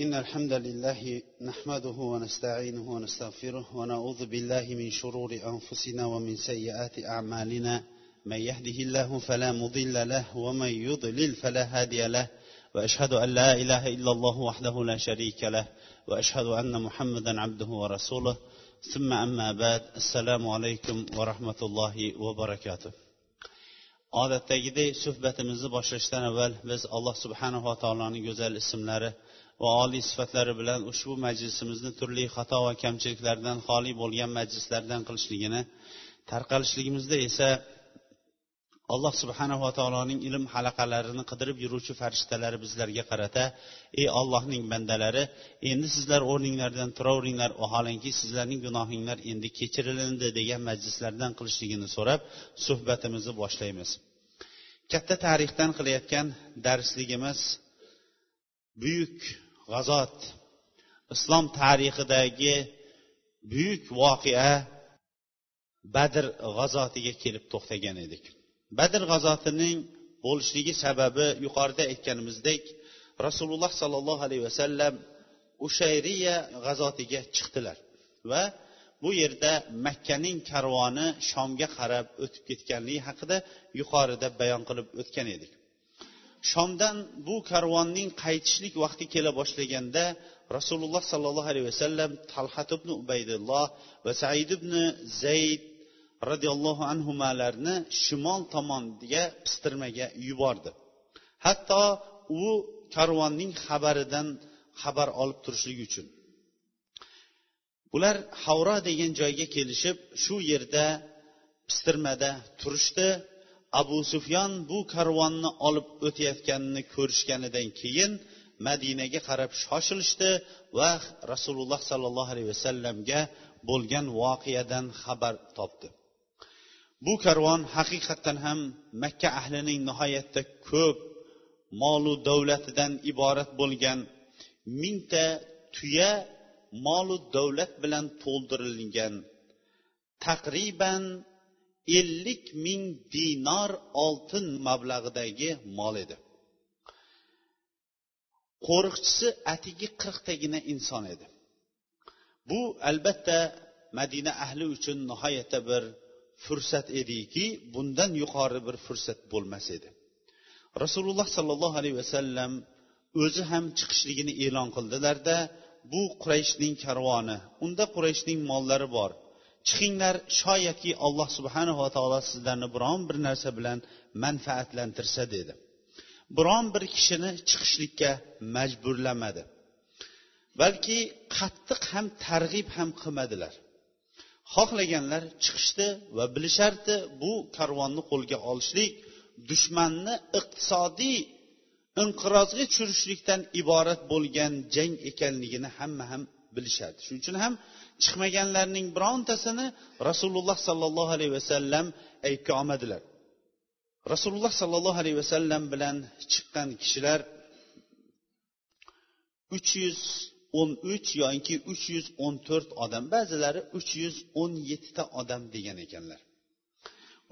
إن الحمد لله نحمده ونستعينه ونستغفره ونعوذ بالله من شرور أنفسنا ومن سيئات أعمالنا. من يهده الله فلا مضل له ومن يضلل فلا هادي له. وأشهد أن لا إله إلا الله وحده لا شريك له. وأشهد أن محمدا عبده ورسوله. ثم أما بعد السلام عليكم ورحمة الله وبركاته. Odatdagidek suhbatimizni boshlashdan avval biz alloh subhanava taoloning go'zal ismlari va oliy sifatlari bilan ushbu majlisimizni turli xato va kamchiliklardan xoli bo'lgan majlislardan qilishligini tarqalishligimizda esa alloh subhanava taoloning ilm halaqalarini qidirib yuruvchi farishtalari bizlarga qarata ey ollohning bandalari endi sizlar o'rninglardan turaveringlar vaholanki sizlarning gunohinglar endi kechirilindi degan majlislardan qilishligini so'rab suhbatimizni boshlaymiz. Katta tarixdan qilayotgan darsligimiz buyuk g'azot. Islom tarixidagi buyuk voqea badr g'azotiga kelib to'xtagan edik. Badr g'azotining bo'lishligi sababi yuqorida aytganimizdek rasululloh sollallohu alayhi vasallam ushayriya g'azotiga chiqdilar va bu yerda makkaning karvoni shomga qarab o'tib ketganligi haqida yuqorida bayon qilib o'tgan edik. Shomdan bu karvonning qaytishlik vaqti kela boshlaganda rasululloh sollallohu alayhi vasallam talhat ibn ubaydulloh va said ibn zayd roziyallohu anhularni shimol tomonga pistirmaga yubordi. Hatto u karvonning xabaridan xabar olib turishlik uchun. Ular havro degan joyga kelishib shu yerda pistirmada turishdi. Abu sufyon bu karvonni olib o'tayotganini ko'rishganidan keyin madinaga qarab shoshilishdi va rasululloh sollallohu alayhi vasallamga bo'lgan voqeadan xabar topdi. Bu karvon haqiqatdan ham makka ahlining nihoyatda ko'p molu davlatidan iborat bo'lgan mingta tuya molu davlat bilan to'ldirilgan taqriban ellik ming dinor oltin mablag'idagi mol edi. Qo'riqchisi atigi qirqtagina inson edi. Bu albatta madina ahli uchun nihoyatda bir fursat ediki bundan yuqori bir fursat bo'lmas edi. Rasululloh sollallohu alayhi vasallam o'zi ham chiqishligini e'lon qildilarda bu qurayshning karvoni unda qurayshning mollari bor. Chiqinglar shoyatki alloh subhanava taolo sizlarni biron bir narsa bilan manfaatlantirsa dedi. Biron bir kishini chiqishlikka majburlamadi. Balki qattiq ham targ'ib ham qilmadilar. Xohlaganlar chiqishdi va bilishardi bu karvonni qo'lga olishlik dushmanni iqtisodiy inqirozga tushirishlikdan iborat bo'lgan jang ekanligini hamma ham bilishadi. Shuning uchun ham chiqmaganlarning birontasini rasululloh sollallohu alayhi vasallam aybga olmadilar. Rasululloh sollallohu alayhi vasallam bilan chiqqan kishilar uch yuz o'n uch yoki uch yuz o'n to'rt odam ba'zilari uch yuz o'n yettita odam degan ekanlar.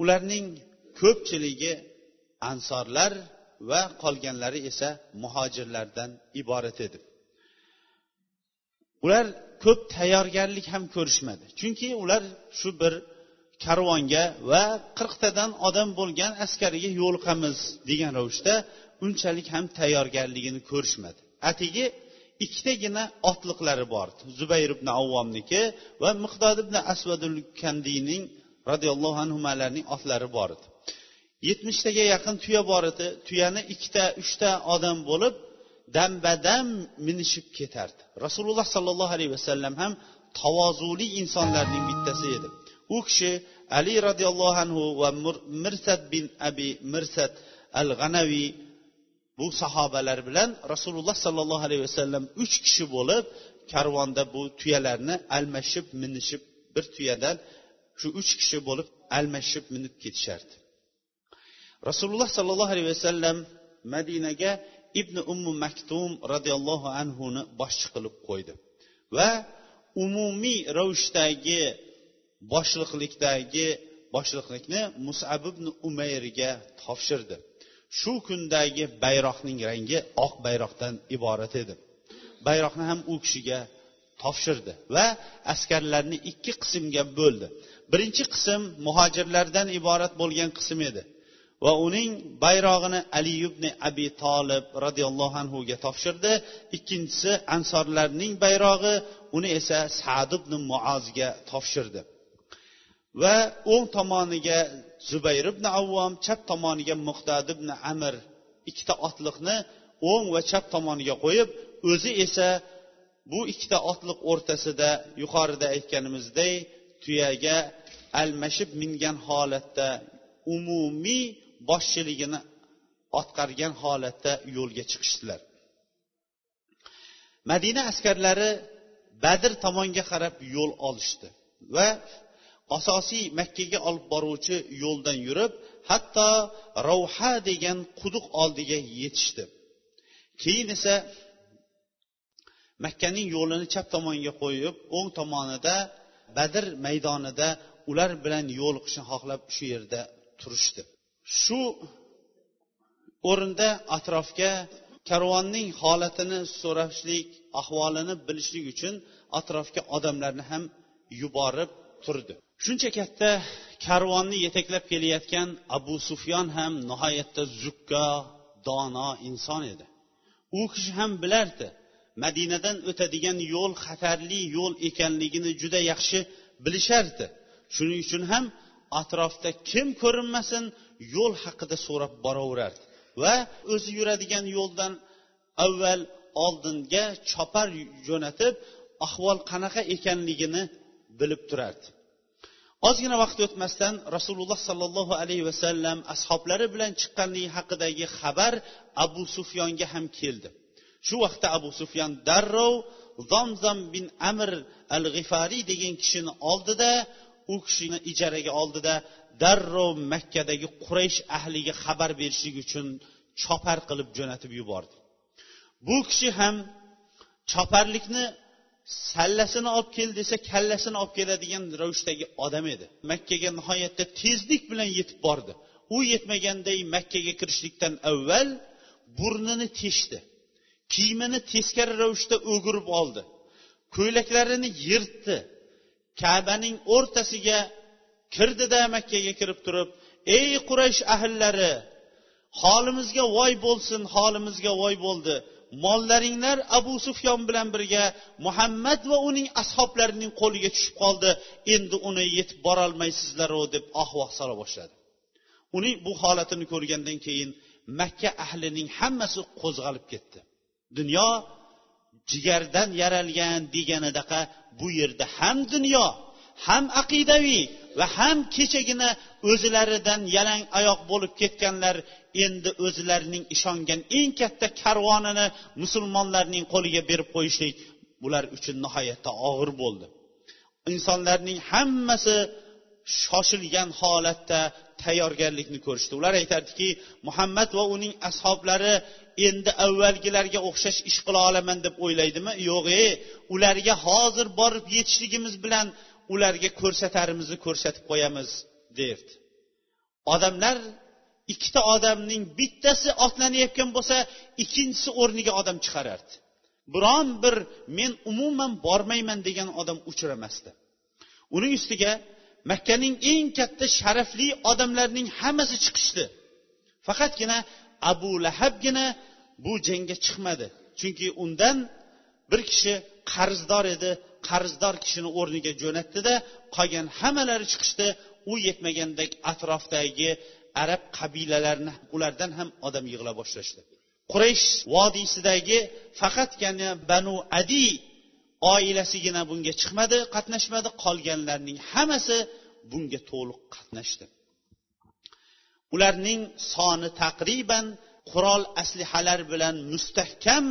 Ularning ko'pchiligi ansorlar va qolganlari esa muhojirlardan iborat edi. Ular ko'p tayyorgarlik ham ko'rishmadi. Chunki ular shu bir karvonga va qirqtadan odam bo'lgan askariga yo'liqamiz degan ravishda unchalik ham tayyorgarligini ko'rishmadi. Atigi ikkitagina otliqlari bor. Zubayr ibn avvomniki va miqdod ibn asvadul kandiyning roziyallohu anhularning otlari bor edi. Yetmishtaga yaqin tuya bor edi. Tuyani ikkita uchta odam bo'lib dambadam minishib ketardi. Rasululloh sollallohu alayhi vasallam ham tavozuli insonlarning bittasi edi. U kishi ali roziyallohu anhu va mirsad bin abi mirsad al g'anaviy bu sahobalar bilan rasululloh sollallohu alayhi vasallam uch kishi bo'lib karvonda bu tuyalarni almashib minishib bir tuyadan shu uch kishi bo'lib almashib minib ketishardi. Rasululloh sollallohu alayhi vasallam madinaga ibn ummu maktum roziyallohu anhuni boshchi qilib qo'ydi. Va umumiy ravishdagi boshliqlikdagi boshliqlikni musab ibn umayrga topshirdi. Shu kundagi bayroqning rangi oq bayroqdan iborat edi. Bayroqni ham u kishiga topshirdi va askarlarni ikki qismga bo'ldi. Birinchi qism muhojirlardan iborat bo'lgan qism edi. Va uning bayrog'ini ali ibn abi tolib roziyallohu anhuga topshirdi. Ikkinchisi ansorlarning bayrog'i uni esa sad ibn muozga topshirdi. Va o'ng tomoniga zubayr ibn avvom chap tomoniga muqtad ibn amir ikkita otliqni o'ng va chap tomoniga qo'yib o'zi esa bu ikkita otliq o'rtasida yuqorida aytganimizdek tuyaga almashib mingan holatda umumiy boshchiligini otqargan holatda yo'lga chiqishdilar. Madina askarlari badr tomonga qarab yo'l olishdi va asosiy makkaga olib boruvchi yo'ldan yurib hatto ravha degan quduq oldiga yetishdi. Keyin esa makkaning yo'lini chap tomonga qo'yib o'ng tomonida badr maydonida ular bilan yo'liqishni xohlab shu yerda turishdi. Shu o'rinda atrofga karvonning holatini so'rashlik ahvolini bilishlik uchun atrofga odamlarni ham yuborib turdi. Shuncha katta karvonni yetaklab kelayotgan abu sufyon ham nihoyatda zukko dono inson edi. U kishi ham bilardi madinadan o'tadigan yo'l xatarli yo'l ekanligini juda yaxshi bilishardi. Shuning uchun ham atrofda kim ko'rinmasin yo'l haqida so'rab boraverardi va o'zi yuradigan yo'ldan avval oldinga chopar jo'natib ahvol qanaqa ekanligini bilib turardi. Ozgina vaqt o'tmasdan rasululloh sollallohu alayhi vasallam ashoblari bilan chiqqanligi haqidagi xabar abu sufyonga ham keldi. Shu vaqtda abu sufyon darrov zomzom bin amir al g'ifariy degan kishini oldida u kishini ijaraga oldida darrov makkadagi quraysh ahliga xabar berishlik uchun chopar qilib jo'natib yubordi. Bu kishi ham choparlikni sallasini olib kel desa kallasini olib keladigan ravishdagi odam edi. Makkaga nihoyatda tezlik bilan yetib bordi. U yetmaganday makkaga kirishlikdan avval burnini teshdi. Kiyimini teskari ravishda o'girib oldi. Ko'ylaklarini yirtdi. Kabaning o'rtasiga kirdida makkaga kirib turib ey quraysh ahllari holimizga voy bo'lsin holimizga voy bo'ldi. Mollaringlar abu sufyon bilan birga muhammad va uning ashoblarining qo'liga tushib qoldi. Endi uni yetib borolmaysizlaru deb ahvoh sola boshladi. Uning bu holatini ko'rgandan keyin makka ahlining hammasi qo'zg'alib ketdi. Dunyo jigardan yaralgan deganidaqa bu yerda ham dunyo ham aqidaviy va ham kechagina o'zlaridan yalang oyoq bo'lib ketganlar endi o'zlarining ishongan eng katta karvonini musulmonlarning qo'liga berib qo'yishlik bular uchun nihoyatda og'ir bo'ldi. Insonlarning hammasi shoshilgan holatda tayyorgarlikni ko'rishdi. Ular aytardiki muhammad va uning ashoblari endi avvalgilarga o'xshash ish qila olaman deb o'ylaydimi? Yo'q e ularga hozir borib yetishligimiz bilan ularga ko'rsatarimizni ko'rsatib qo'yamiz derdi. Odamlar ikkita odamning bittasi otlanayotgan bo'lsa ikkinchisi o'rniga odam chiqarardi. Biron bir men umuman bormayman degan odam uchramasdi. Uning ustiga makkaning eng katta sharafli odamlarning hammasi chiqishdi. Faqatgina abu lahabgina bu jangga chiqmadi. Chunki undan bir kishi qarzdor edi. Qarzdor kishini o'rniga jo'natdida qolgan hammalari chiqishdi. U yetmagandek atrofdagi arab qabilalarini ulardan ham odam yig'ila boshlashdi. Quraysh vodiysidagi faqatgina banu adi oilasigina bunga chiqmadi qatnashmadi. Qolganlarning hammasi bunga to'liq qatnashdi. Ularning soni taqriban qurol aslihalar bilan mustahkam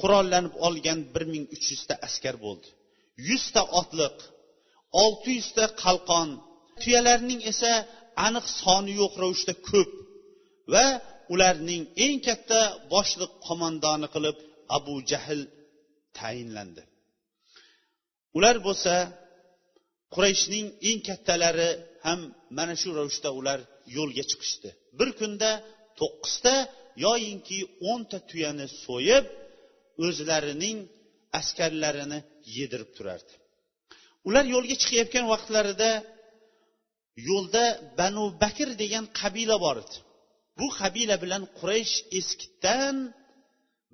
qurollanib olgan bir ming uch yuzta askar bo'ldi. Yuzta otliq olti yuzta qalqon tuyalarning esa aniq soni yo'q ravishda ko'p va ularning eng katta boshliq qo'mondoni qilib abu jahl tayinlandi. Ular bo'lsa qurayshning eng kattalari ham mana shu ravishda ular yo'lga chiqishdi. Bir kunda to'qqizta yoyinki o'nta tuyani so'yib o'zlarining askarlarini yedirib turardi. Ular yo'lga chiqayotgan vaqtlarida yo'lda banu bakr degan qabila bor edi. Bu qabila bilan quraysh eskidan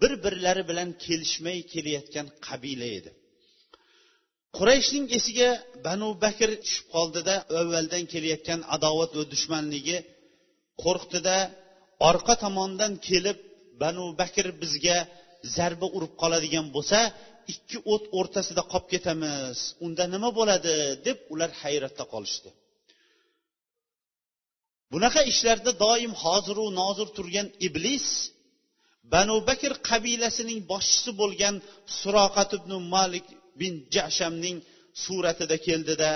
bir birlari bilan kelishmay kelayotgan qabila edi. Qurayshning esiga banu bakr tushib qoldida avvaldan kelayotgan adovat va dushmanligi qo'rqdida orqa tomondan kelib banu bakr bizga zarba urib qoladigan bo'lsa ikki o't o'rtasida qolib ketamiz. Unda nima bo'ladi? deb ular hayratda qolishdi. Bunaqa ishlarda doim hoziru nozir turgan iblis banu bakr qabilasining boshchisi bo'lgan suroqat ibn malik bin jashamning suratida keldida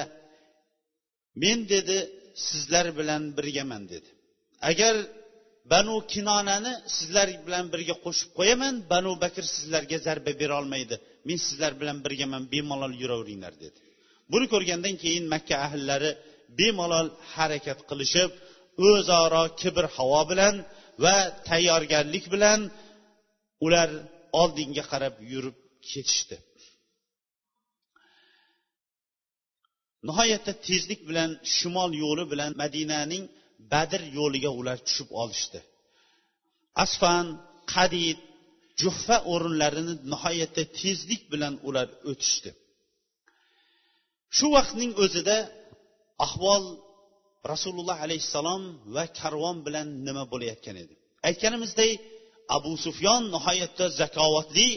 men dedi sizlar bilan birgaman dedi. Agar banu kinonani sizlar bilan birga qo'shib qo'yaman. Banu bakr sizlarga zarba berolmaydi men sizlar bilan birgaman bemalol yuraveringlar dedi. Buni ko'rgandan keyin makka ahllari bemalol harakat qilishib o'zaro kibr havo bilan va tayyorgarlik bilan ular oldinga qarab yurib ketishdi. Nihoyatda tezlik bilan shimol yo'li bilan madinaning badr yo'liga ular tushib olishdi. Asfan qadid juhfa o'rinlarini nihoyatda tezlik bilan ular o'tishdi. Shu vaqtning o'zida ahvol rasululloh alayhissalom va karvon bilan nima bo'layotgan edi? Aytganimizdek abu sufyon nihoyatda zakovatli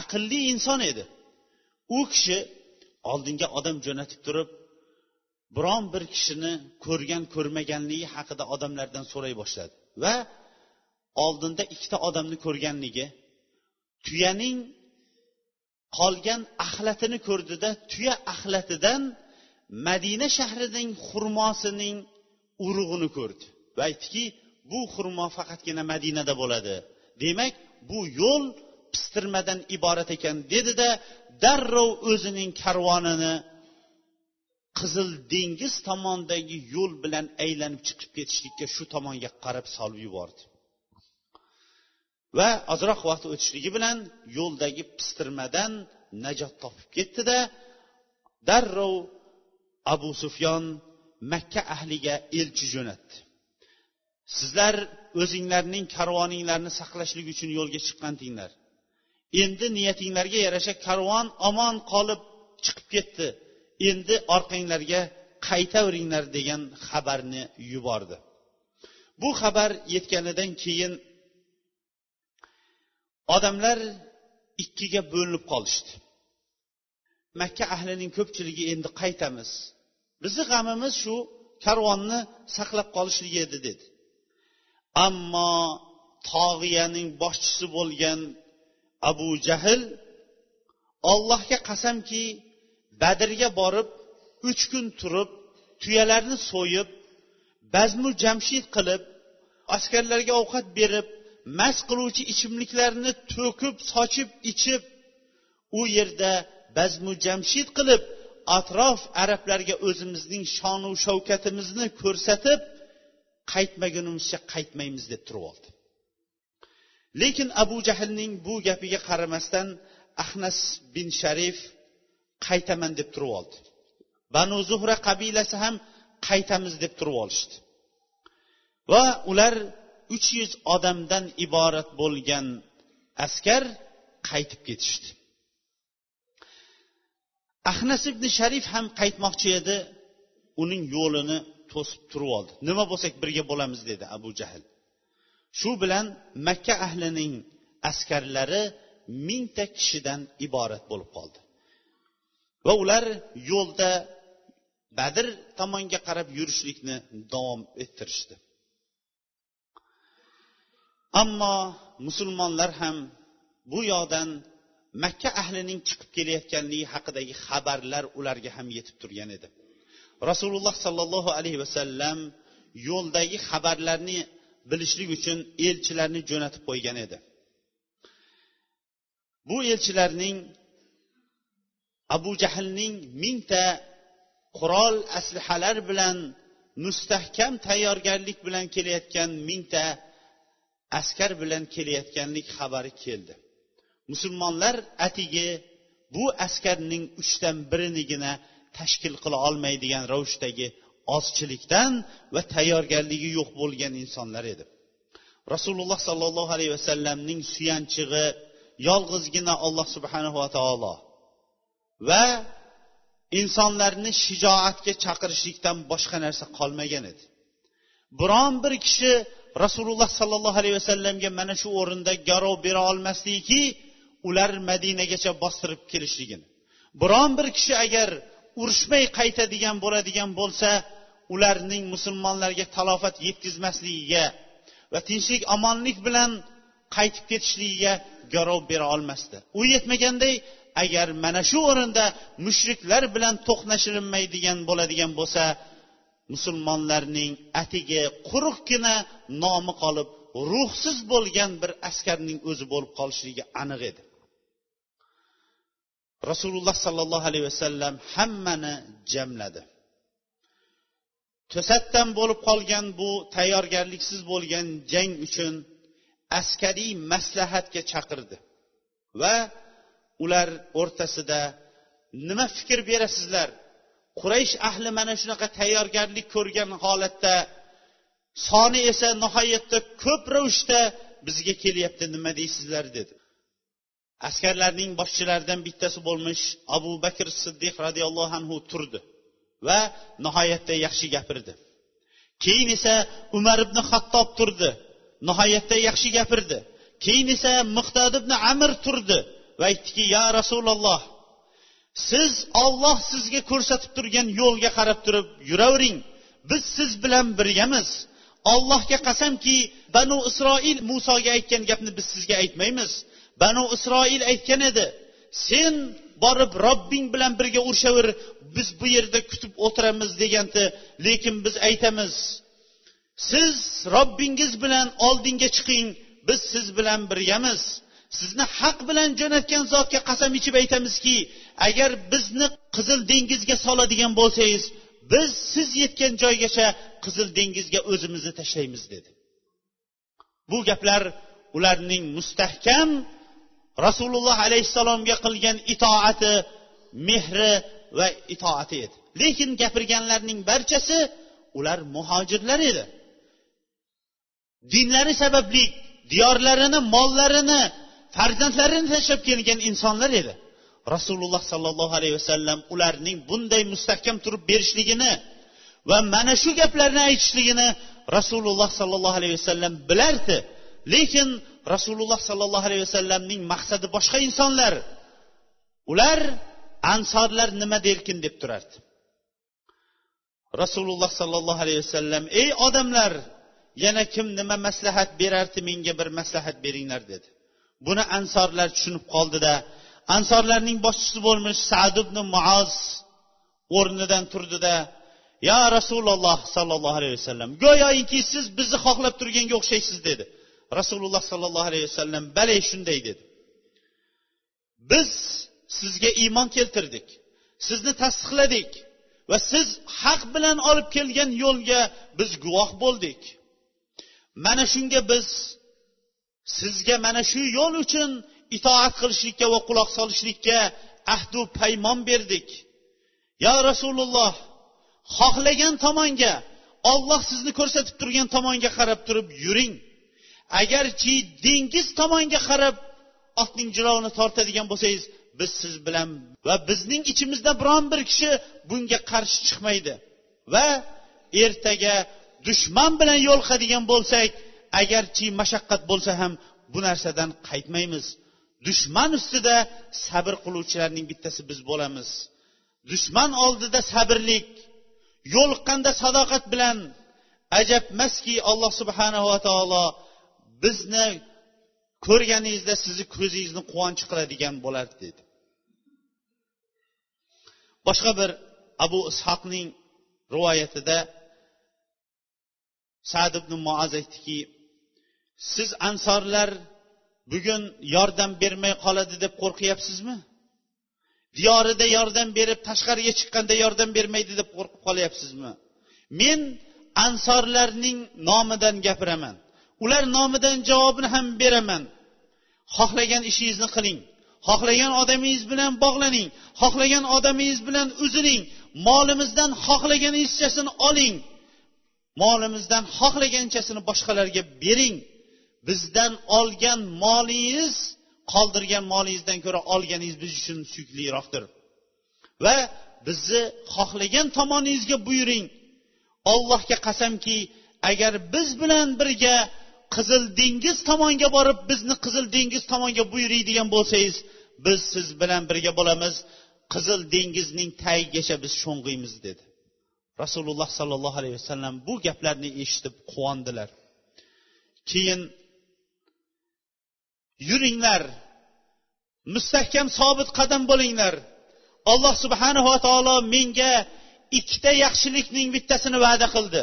aqlli inson edi. U kishi oldinga odam jo'natib turib biron bir kishini ko'rgan ko'rmaganligi haqida odamlardan so'ray boshladi. Va oldinda ikkita odamni ko'rganligi tuyaning qolgan axlatini ko'rdida tuya axlatidan madina shahrining xurmosining urug'ini ko'rdi. Va aytdiki bu xurmo faqatgina madinada bo'ladi. Demak bu yo'l pistirmadan iborat ekan dedida darrov o'zining karvonini qizil dengiz tomondagi yo'l bilan aylanib chiqib ketishlikka shu tomonga qarab solib yubordi. Va ozroq vaqt o'tishligi bilan yo'ldagi pistirmadan najot topib ketdida darrov abu sufyon makka ahliga elchi jo'natdi. Sizlar o'zinglarning karvoninglarni saqlashlik uchun yo'lga chiqqandinglar endi niyatinglarga yarasha karvon omon qolib chiqib ketdi. Endi orqanglarga qaytaveringlar degan xabarni yubordi. Bu xabar yetganidan keyin odamlar ikkiga bo'linib qolishdi. Makka ahlining ko'pchiligi endi qaytamiz. Bizni g'amimiz shu karvonni saqlab qolishligi edi dedi. Ammo tog'iyaning boshchisi bo'lgan abu jahl ollohga qasamki badrga borib uch kun turib tuyalarni so'yib bazmu jamshid qilib askarlarga ovqat berib mast qiluvchi ichimliklarni to'kib sochib ichib u yerda bazmu jamshid qilib atrof arablarga o'zimizning shonu shavkatimizni ko'rsatib qaytmagunimizcha qaytmaymiz deb turib oldi. Lekin abu jahlning bu gapiga qaramasdan ahnas bin sharif qaytaman deb turib oldi. Banu zuhra qabilasi ham qaytamiz deb turib olishdi. Va ular uch yuz odamdan iborat bo'lgan askar qaytib ketishdi. Ahnas ibn sharif ham qaytmoqchi edi uning yo'lini to'sib turib oldi. Nima bo'lsak birga bo'lamiz dedi abu jahl. Shu bilan makka ahlining askarlari mingta kishidan iborat bo'lib qoldi. Va ular yo'lda badr tomonga qarab yurishlikni davom ettirishdi. Ammo musulmonlar ham bu yoqdan makka ahlining chiqib kelayotganligi haqidagi xabarlar ularga ham yetib turgan edi. Rasululloh sollallohu alayhi vasallam yo'ldagi xabarlarni bilishlik uchun elchilarni jo'natib qo'ygan edi. Bu elchilarning abu jahlning mingta qurol aslihalar bilan mustahkam tayyorgarlik bilan kelayotgan mingta askar bilan kelayotganlik xabari keldi. Musulmonlar atigi bu askarning uchdan birinigina tashkil qila olmaydigan ravishdagi ozchilikdan va tayyorgarligi yo'q bo'lgan insonlar edi. Rasululloh sollallohu alayhi vasallamning suyanchig'i yolg'izgina alloh subhanava taolo va insonlarni shijoatga chaqirishlikdan boshqa narsa qolmagan edi. Biron bir kishi rasululloh sollallohu alayhi vasallamga mana shu o'rinda garov bera olmasligiki ular madinagacha bostirib kelishligini. Biron bir kishi agar urushmay qaytadigan bo'ladigan bo'lsa ularning musulmonlarga talofat yetkazmasligiga va tinchlik omonlik bilan qaytib ketishligiga garov bera olmasdi. U yetmaganday agar mana shu o'rinda mushriklar bilan to'qnashilinmaydigan bo'ladigan bo'lsa musulmonlarning atigi quruqqina nomi qolib ruhsiz bo'lgan bir askarning o'zi bo'lib qolishligi aniq edi. Rasululloh sollallohu alayhi vasallam hammani jamladi. To'satdan bo'lib qolgan bu tayyorgarliksiz bo'lgan jang uchun askariy maslahatga chaqirdi va ular o'rtasida nima fikr berasizlar? Quraysh ahli mana shunaqa tayyorgarlik ko'rgan holatda soni esa nihoyatda ko'p ravishda bizga kelyapti nima deysizlar dedi. Askarlarning boshchilaridan bittasi bo'lmish abu bakr siddiq roziyallohu anhu turdi va nihoyatda yaxshi gapirdi. Keyin esa umar ibn xattob turdi nihoyatda yaxshi gapirdi. Keyin esa miqdod ibn amir turdi va aytdiki ya rasululloh siz olloh sizga ko'rsatib turgan yo'lga qarab turib yuravering. Biz siz bilan birgamiz. Allohga qasamki banu isroil musoga aytgan gapni biz sizga aytmaymiz. Banu isroil aytgan edi sen borib robbing bilan birga urishaver biz bu yerda kutib o'tiramiz degandi. Lekin biz aytamiz siz robbingiz bilan oldinga chiqing biz siz bilan birgamiz. Sizni haq bilan jo'natgan zotga qasam ichib aytamizki agar bizni qizil dengizga soladigan bo'lsangiz biz siz yetgan joygacha qizil dengizga o'zimizni tashlaymiz dedi. Bu gaplar ularning mustahkam rasululloh alayhissalomga qilgan itoati mehri va itoati edi. Lekin gapirganlarning barchasi ular muhojirlar edi. Dinlari sababli diyorlarini mollarini farzandlarini tashlab kelgan insonlar edi. Rasululloh sollallohu alayhi vasallam ularning bunday mustahkam turib berishligini va mana shu gaplarni aytishligini rasululloh sollallohu alayhi vasallam bilardi. Lekin rasululloh sollallohu alayhi vasallamning maqsadi boshqa insonlar. Ular ansorlar nima derkin deb turardi. Rasululloh sollallohu alayhi vasallam ey odamlar yana kim nima maslahat berardi menga bir maslahat beringlar dedi. Buni ansorlar tushunib qoldida. Ansorlarning boshchisi bo'lmish sad ibn muoz o'rnidan turdida yo rasululloh sollallohu alayhi vasallam go'yoki siz bizni xohlab turganga o'xshaysiz dedi. Rasululloh sollallohu alayhi vasallam bale shunday dedi. Biz sizga iymon keltirdik sizni tasdiqladik va siz haq bilan olib kelgan yo'lga biz guvoh bo'ldik. Mana shunga biz sizga mana shu yo'l uchun itoat qilishlikka va quloq solishlikka ahdu paymon berdik. Yo rasululloh xohlagan tomonga olloh sizni ko'rsatib turgan tomonga qarab turib yuring. Agarchi dengiz tomonga qarab otning jilovini tortadigan bo'lsangiz biz siz bilan va bizning ichimizda biron bir kishi bunga qarshi chiqmaydi. Va ertaga dushman bilan yo'liqadigan bo'lsak agarchi mashaqqat bo'lsa ham bu narsadan qaytmaymiz. Dushman ustida sabr qiluvchilarning bittasi biz bo'lamiz. Dushman oldida sabrlik yo'liqqanda sadoqat bilan ajabmaski alloh subhanava taolo bizni ko'rganingizda sizni ko'zingizni quvonch qiladigan bo'lardi dedi. Boshqa bir abu ishoqning rivoyatida sad ibn muaz aytdiki siz ansorlar bugun yordam bermay qoladi deb qo'rqyapsizmi? Diyorida yordam berib tashqariga chiqqanda yordam bermaydi deb qo'rqib qolyapsizmi? Men ansorlarning nomidan gapiraman. Ular nomidan javobini ham beraman. Xohlagan ishingizni qiling. Xohlagan odamingiz bilan bog'laning. Xohlagan odamingiz bilan uziling molimizdan xohlaganingizchasini oling. Molimizdan xohlaganchasini boshqalarga bering. Bizdan olgan molingiz qoldirgan molingizdan ko'ra olganingiz biz uchun suyukliroqdir. Va bizni xohlagan tomoningizga buyuring. Ollohga qasamki agar biz bilan birga qizil dengiz tomonga borib bizni qizil dengiz tomonga buyuriydigan bo'lsangiz biz siz bilan birga bo'lamiz. Qizil dengizning tagigacha biz sho'ng'iymiz dedi. Rasululloh sollallohu alayhi vasallam bu gaplarni eshitib quvondilar keyin yuringlar. Mustahkam sobit qadam bo'linglar. Alloh subhanava taolo menga ikkita yaxshilikning bittasini va'da qildi.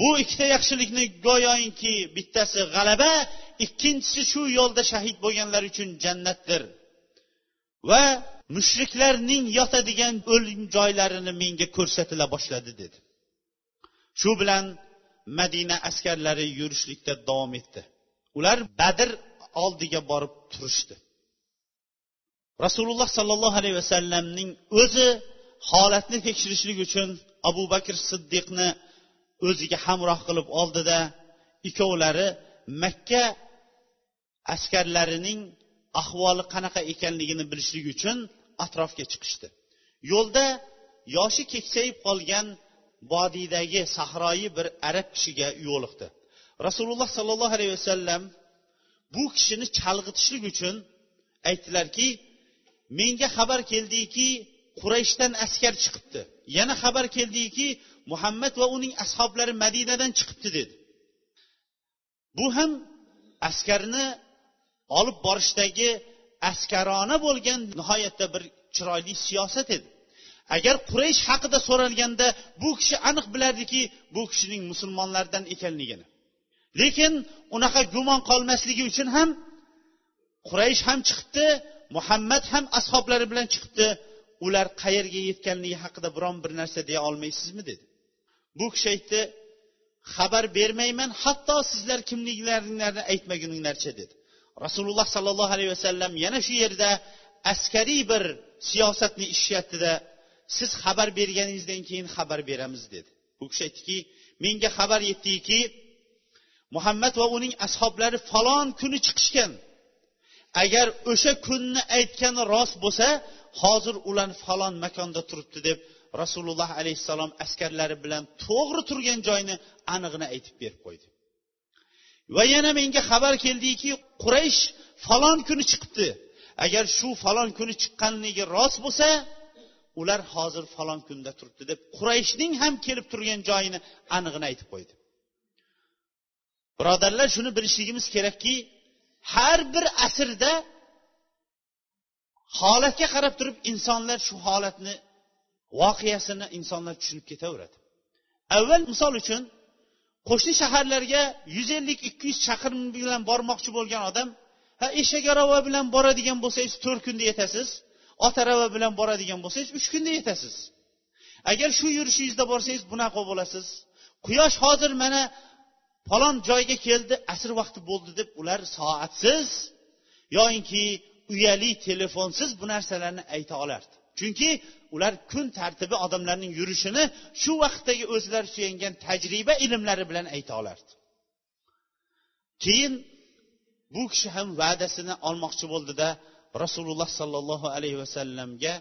Bu ikkita yaxshilikni go'yoki bittasi g'alaba ikkinchisi shu yo'lda shahid bo'lganlar uchun jannatdir. Va mushriklarning yotadigan o'lim joylarini menga ko'rsatila boshladi dedi. Shu bilan madina askarlari yurishlikda davom etdi. Ular badr oldiga borib turishdi. Rasululloh sollallohu alayhi vasallamning o'zi holatni tekshirishlik uchun abu bakr siddiqni o'ziga hamroh qilib oldida ikkovlari makka askarlarining ahvoli qanaqa ekanligini bilishlik uchun atrofga chiqishdi. Yo'lda yoshi keksayib qolgan vodiydagi sahroyi bir arab kishiga yo'liqdi. Rasululloh sollallohu alayhi vasallam bu kishini chalg'itishlik uchun aytdilarki menga xabar keldiki qurayshdan askar chiqibdi. Yana xabar keldiki muhammad va uning ashoblari madinadan chiqibdi dedi. Bu ham askarni olib borishdagi askarona bo'lgan nihoyatda bir chiroyli siyosat edi. Agar quraysh haqida so'ralganda bu kishi aniq bilardiki bu kishining musulmonlardan ekanligini. Lekin unaqa gumon qolmasligi uchun ham quraysh ham chiqibdi muhammad ham ashoblari bilan chiqibdi. Ular qayerga yetganligi haqida biron bir narsa deya olmaysizmi dedi. Bu kishi aytdi xabar bermayman hatto sizlar kimliklaringlarni aytmaguninglarcha dedi. Rasululloh sollallohu alayhi vasallam yana shu yerda askariy bir siyosatni ishlatdida siz xabar berganingizdan keyin xabar beramiz dedi. U kishi aytdiki menga xabar yetdiki muhammad va uning ashoblari falon kuni chiqishgan. Agar o'sha kunni aytgani rost bo'lsa hozir ular falon makonda turibdi deb rasululloh alayhissalom askarlari bilan to'g'ri turgan joyni anig'ini aytib berib qo'ydi. Va yana menga xabar keldiki quraysh falon kuni chiqibdi. Agar shu falon kuni chiqqanligi rost bo'lsa ular hozir falon kunda turibdi deb qurayshning ham kelib turgan joyini anig'ini aytib qo'ydi. Birodarlar shuni bilishligimiz kerakki har bir asrda holatga qarab turib insonlar shu holatni voqeasini insonlar tushunib ketaveradi. Avval misol uchun qo'shni shaharlarga yuz ellik ikki yuz chaqirim bilan bormoqchi bo'lgan odam ha eshak arava bilan boradigan bo'lsangiz to'rt kunda yetasiz ot arava bilan boradigan bo'lsangiz uch kunda yetasiz. Agar shu yurishingizda borsangiz bunaqa bo'lasiz. Quyosh hozir mana falon joyga keldi asr vaqti bo'ldi deb ular soatsiz yoyinki uyali telefonsiz bu narsalarni ayta olardi. Chunki ular kun tartibi odamlarning yurishini shu vaqtdagi o'zlari suyangan tajriba ilmlari bilan ayta olardi. Keyin bu kishi ham va'dasini olmoqchi bo'ldida rasululloh sollallohu alayhi vasallamga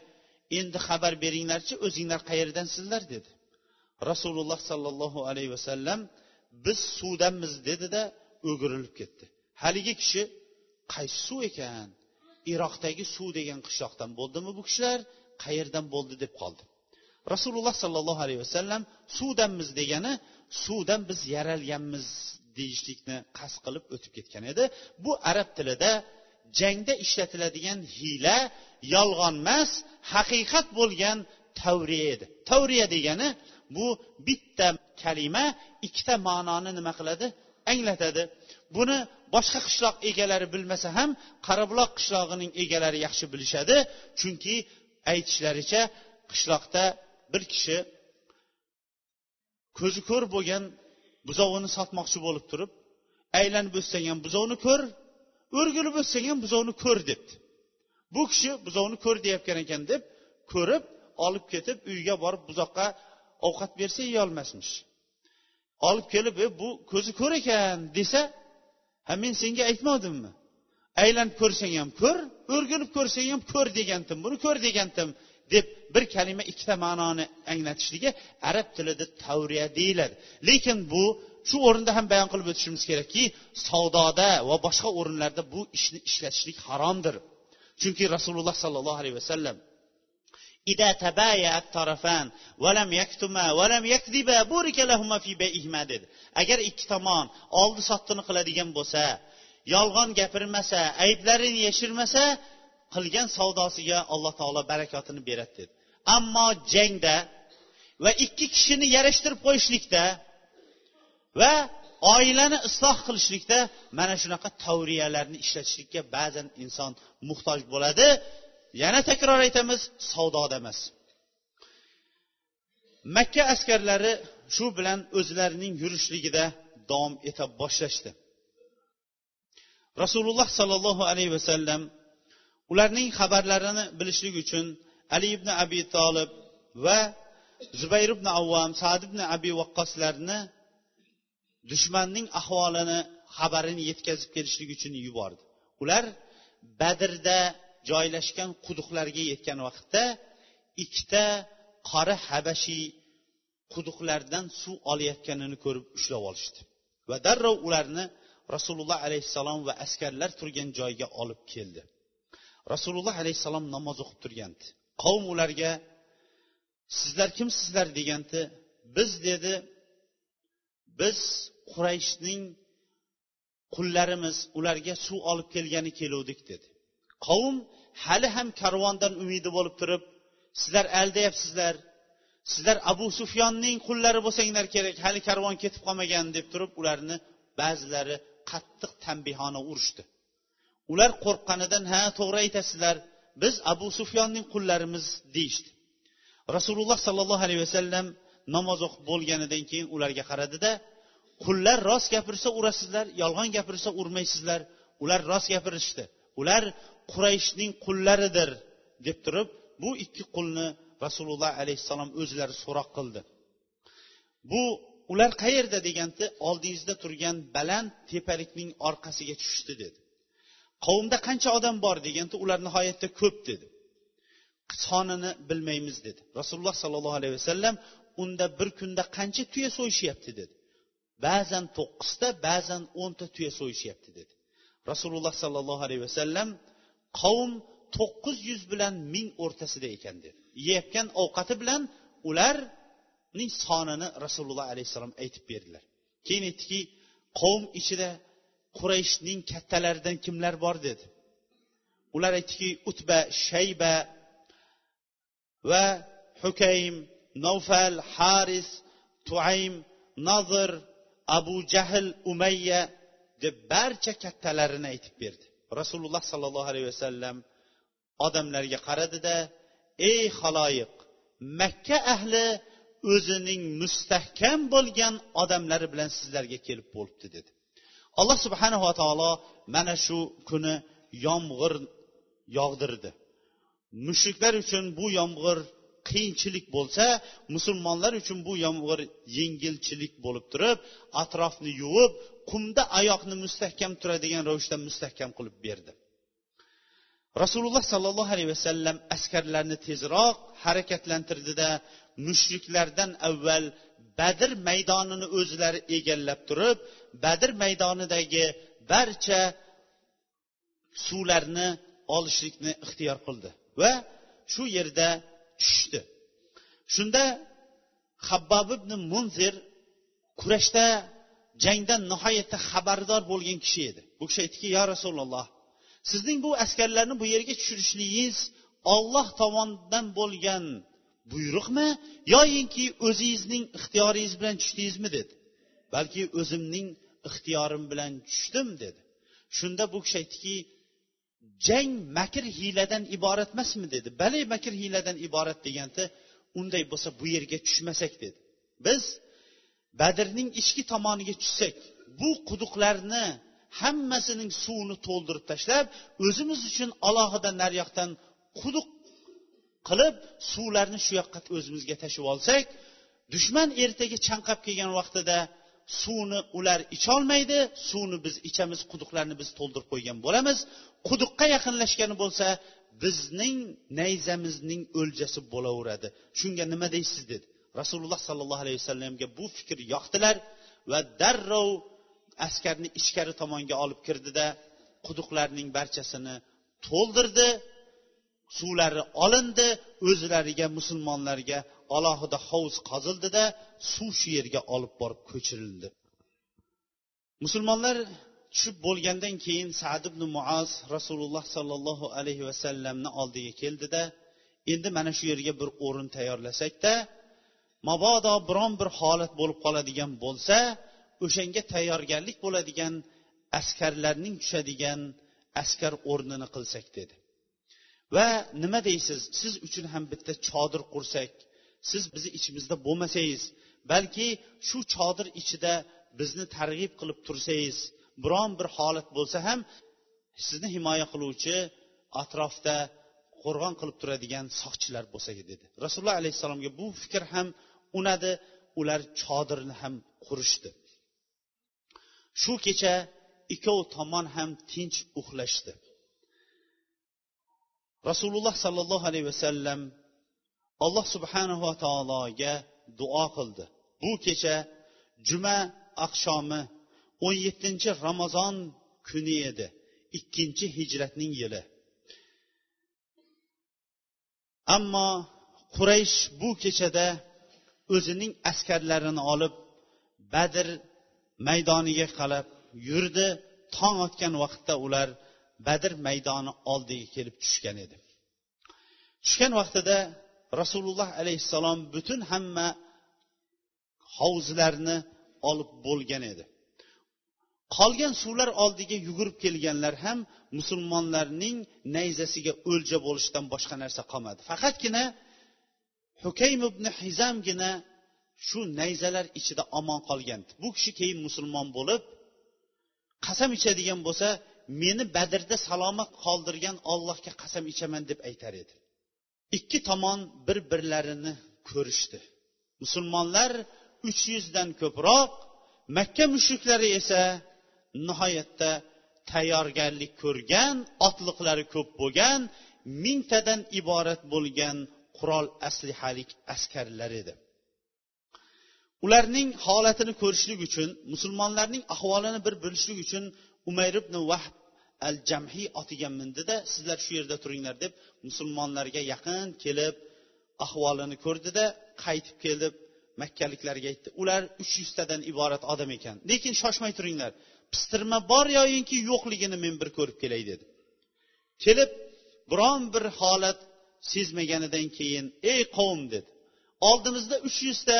endi xabar beringlarchi o'zinglar qayerdansizlar? dedi. Rasululloh sollallohu alayhi vasallam biz suvdanmiz dedida o'girilib ketdi. Haligi kishi qaysi suv ekan? Iroqdagi suv degan qishloqdan bo'ldimi bu kishilar? Qayerdan bo'ldi? deb qoldi. Rasululloh sollallohu alayhi vasallam suvdanmiz degani suvdan biz yaralganmiz deyishlikni qasd qilib o'tib ketgan edi. Bu arab tilida jangda ishlatiladigan hiyla yolg'on emas haqiqat bo'lgan tavriya edi. Tavriya degani bu bitta kalima ikkita ma'noni nima qiladi? Anglatadi. Buni boshqa qishloq egalari bilmasa ham qarabuloq qishlog'ining egalari yaxshi bilishadi. Chunki aytishlaricha qishloqda bir kishi ko'zi ko'r bo'lgan buzovini sotmoqchi bo'lib turib aylanib o'sgan buzovni ko'r o'rgilib o'tsang ham buzovni ko'r debdi bu kishi buzovni ko'r deyayotgan ekan deb ko'rib olib ketib uyiga borib buzoqqa ovqat bersa yeyolmasmish. Olib kelib e, bu ko'zi ko'r ekan desa ha men senga aytmadimmi aylanib ko'rsang ham ko'r o'rgilib ko'rsang ham ko'r degandim buni ko'r degandim deb bir kalima ikkita ma'noni anglatishligi arab tilida tavriya deyiladi. Lekin bu shu o'rinda ham bayon qilib o'tishimiz kerakki savdoda va boshqa o'rinlarda bu ishni ishlatishlik haromdir. Chunki rasululloh sollallohu alayhi vasallam إذا تبايع الطرفان ولم يكتما ولم يكذبا بورك لهما في بيئهما dedi agar ikki tomon oldi sottini qiladigan bo'lsa yolg'on gapirmasa ayblarini yashirmasa qilgan savdosiga alloh taolo barakotini beradi dedi ammo jangda va ikki kishini yarashtirib qo'yishlikda va oilani isloh qilishlikda mana shunaqa tavriyalarni ishlatishlikka ba'zan inson muhtoj bo'ladi yana takror aytamiz savdoda emas. Makka askarlari shu bilan o'zlarining yurishligida davom eta boshlashdi. Rasululloh sollallohu alayhi vasallam ularning xabarlarini bilishlik uchun ali ibn abi tolib va zubayr ibn avvam sad ibn abi vaqqoslarni dushmanning ahvolini xabarini yetkazib kelishlik uchun yubordi. Ular badrda joylashgan quduqlarga yetgan vaqtda ikkita qora habashiy quduqlardan suv olayotganini ko'rib ushlab olishdi. Va darrov ularni rasululloh alayhissalom va askarlar turgan joyga olib keldi. Rasululloh alayhissalom namoz o'qib turgandi. Qavm ularga sizlar kimsizlar deganda biz dedi. Biz qurayshning qullarimiz ularga suv olib kelgani keluvdik dedi. Qavm hali ham karvondan umidi bo'lib turib sizlar aldayapsizlar sizlar abu sufyonning qullari bo'lsanglar kerak hali karvon ketib qolmagan deb turib ularni ba'zilari qattiq tanbihona urishdi. Ular qo'rqqanidan ha to'g'ri aytasizlar biz abu sufyonning qullarimiz deyishdi. Rasululloh sollallohu alayhi vasallam namoz o'qib bo'lganidan keyin ularga qaradida qullar rost gapirsa urasizlar yolg'on gapirsa urmaysizlar ular rost gapirishdi. Ular qurayshning qullaridir deb turib bu ikki qulni rasululloh alayhissalom o'zlari so'roq qildi. Bu ular qayerda deganda oldingizda turgan baland tepalikning orqasiga tushishdi dedi. Qavmda qancha odam bor deganda ular nihoyatda ko'p dedi. Sonini bilmaymiz dedi. Rasululloh sollallohu alayhi vasallam unda bir kunda qancha tuya so'yishyapti dedi. Ba'zan to'qqizta ba'zan o'nta tuya so'yishyapti dedi. Rasululloh sollallohu alayhi vasallam qavm to'qqiz yuz bilan ming o'rtasida ekan dedi. Yeyotgan ovqati bilan ularning sonini rasululloh alayhissalom aytib berdilar. Keyin aytdiki qavm ichida qurayshning kattalaridan kimlar bor dedi. Ular aytdiki utba shayba va hukaym navfal haris tuaym nozir abu jahl umayya deb barcha kattalarini aytib berdi. Rasululloh sollallohu alayhi vasallam odamlarga qaradida ey xaloyiq makka ahli o'zining mustahkam bo'lgan odamlari bilan sizlarga kelib bo'libdi dedi. Alloh subhanava taolo mana shu kuni yomg'ir yog'dirdi. Mushriklar uchun bu yomg'ir qiyinchilik bo'lsa musulmonlar uchun bu yomg'ir yengilchilik bo'lib turib atrofni yuvib qumda oyoqni mustahkam turadigan ravishda mustahkam qilib berdi. Rasululloh sollallohu alayhi vasallam askarlarni tezroq harakatlantirdida mushriklardan avval badr maydonini o'zlari egallab turib badr maydonidagi barcha suvlarni olishlikni ixtiyor qildi va shu yerda tushdi shunda habbob ibn munzir kurashda jangdan nihoyatda xabardor bo'lgan kishi edi. Bu kishi aytdiki yo rasululloh sizning bu askarlarni bu yerga tushirishligingiz olloh tomonidan bo'lgan buyruqmi yoyinki o'zingizning ixtiyoringiz bilan tushdingizmi? dedi. Balki o'zimning ixtiyorim bilan tushdim dedi. Shunda bu kishi aytdiki jang makr hiyladan iborat emasmi dedi. Bale makr hiyladan iborat deganda unday bo'lsa bu yerga tushmasak dedi. Biz badrning ichki tomoniga tushsak bu quduqlarni hammasining suvini to'ldirib tashlab o'zimiz uchun alohida naryoqdan quduq qilib suvlarni shu yoqqa o'zimizga tashib olsak dushman ertaga chanqab kelgan vaqtida suvni ular icholmaydi suvni biz ichamiz quduqlarni biz to'ldirib qo'ygan bo'lamiz. Quduqqa yaqinlashgani bo'lsa bizning nayzamizning o'ljasi bo'laveradi. Shunga nima deysiz dedi. Rasululloh sollallohu alayhi vasallamga bu fikr yoqdilar va darrov askarni ichkari tomonga olib kirdida quduqlarning barchasini to'ldirdi. Suvlari olindi o'zlariga musulmonlarga alohida hovuz qazildida suv shu yerga olib borib ko'chirildi. Musulmonlar tushib bo'lgandan keyin sad ibn muoz rasululloh sollallohu alayhi vasallamni oldiga keldida endi mana shu yerga bir o'rin tayyorlasakda mabodo biron bir holat bo'lib qoladigan bo'lsa o'shanga tayyorgarlik bo'ladigan askarlarning tushadigan askar o'rnini qilsak dedi. Va nima deysiz? Siz uchun ham bitta chodir qursak siz bizni ichimizda bo'lmasangiz balki shu chodir ichida bizni targ'ib qilib tursangiz biron bir holat bo'lsa ham sizni himoya qiluvchi atrofda qo'rg'on qilib turadigan soqchilar bo'lsa dedi. Rasululloh alayhissalomga bu fikr ham unadi ular chodirni ham qurishdi. Shu kecha ikkov tomon ham tinch uxlashdi. Rasululloh sollallohu alayhi vasallam alloh subhanava taologa duo qildi. Bu kecha juma oqshomi o'n yettinchi ramazon kuni edi ikkinchi hijratning yili. Ammo quraysh bu kechada o'zining askarlarini olib badr maydoniga qarab yurdi. Tong otgan vaqtda ular badr maydoni oldiga kelib tushgan edi. Tushgan vaqtida rasululloh alayhissalom butun hamma hovuzlarni olib bo'lgan edi. Qolgan suvlar oldiga yugurib kelganlar ham musulmonlarning nayzasiga o'lja bo'lishdan boshqa narsa qolmadi. Faqatgina hukaym ibn hizamgina shu nayzalar ichida omon qolgan bu kishi keyin musulmon bo'lib qasam ichadigan bo'lsa meni badrda salomat qoldirgan ollohga qasam ichaman deb aytar edi. Ikki tomon bir birlarini ko'rishdi. Musulmonlar uch yuzdan ko'proq makka mushriklari esa nihoyatda tayyorgarlik ko'rgan otliqlari ko'p bo'lgan mingtadan iborat bo'lgan qurol aslihalik askarlar edi. Ularning holatini ko'rishlik uchun musulmonlarning ahvolini bir bilishlik uchun umayr ibn vahb al jamhiy otiga mindida sizlar shu yerda turinglar deb musulmonlarga yaqin kelib ahvolini ko'rdida qaytib kelib makkaliklarga aytdi. Ular uch yuztadan iborat odam ekan. Lekin shoshmay turinglar. Pistirma bor yoyinki yo'qligini men bir ko'rib kelay dedi. Kelib biron bir holat sezmaganidan keyin ey qavm dedi. Oldimizda uch yuzta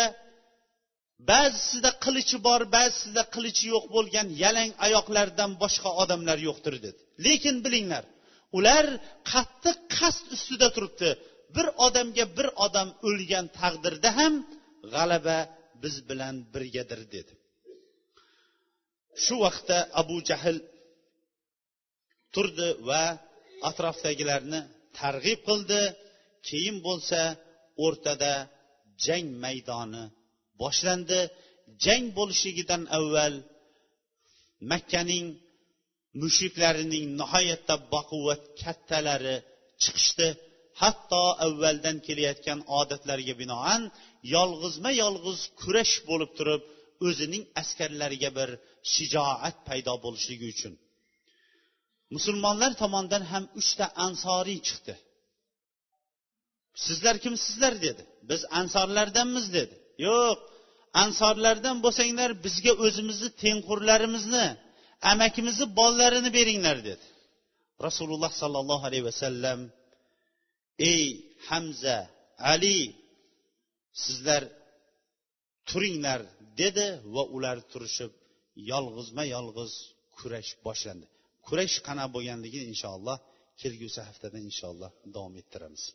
ba'zisida qilichi bor ba'zisida qilichi yo'q bo'lgan yalang oyoqlardan boshqa odamlar yo'qdir dedi. Lekin bilinglar ular qattiq qasd ustida turibdi. Bir odamga bir odam o'lgan taqdirda ham g'alaba biz bilan birgadir dedi. Shu vaqtda abu jahl turdi va atrofdagilarni targ'ib qildi. Keyin bo'lsa o'rtada jang maydoni boshlandi. Jang bo'lishligidan avval makkaning mushriklarining nihoyatda baquvvat kattalari chiqishdi. Hatto avvaldan kelayotgan odatlarga binoan yolg'izma yolg'iz kurash bo'lib turib o'zining askarlariga bir shijoat paydo bo'lishligi uchun. Musulmonlar tomonidan ham uchta ansoriy chiqdi. Sizlar kimsizlar dedi. Biz ansorlardanmiz dedi. Yo'q. Ansorlardan bo'lsanglar bizga o'zimizni tengqurlarimizni amakimizni bolalarini beringlar dedi. Rasululloh sollallohu alayhi vasallam ey hamza ali sizlar turinglar dedi va ular turishib yolg'izma yolg'iz kurash boshlandi. Kurash qanaqa bo'lganligini inshaalloh kelgusi haftada inshaalloh davom ettiramiz.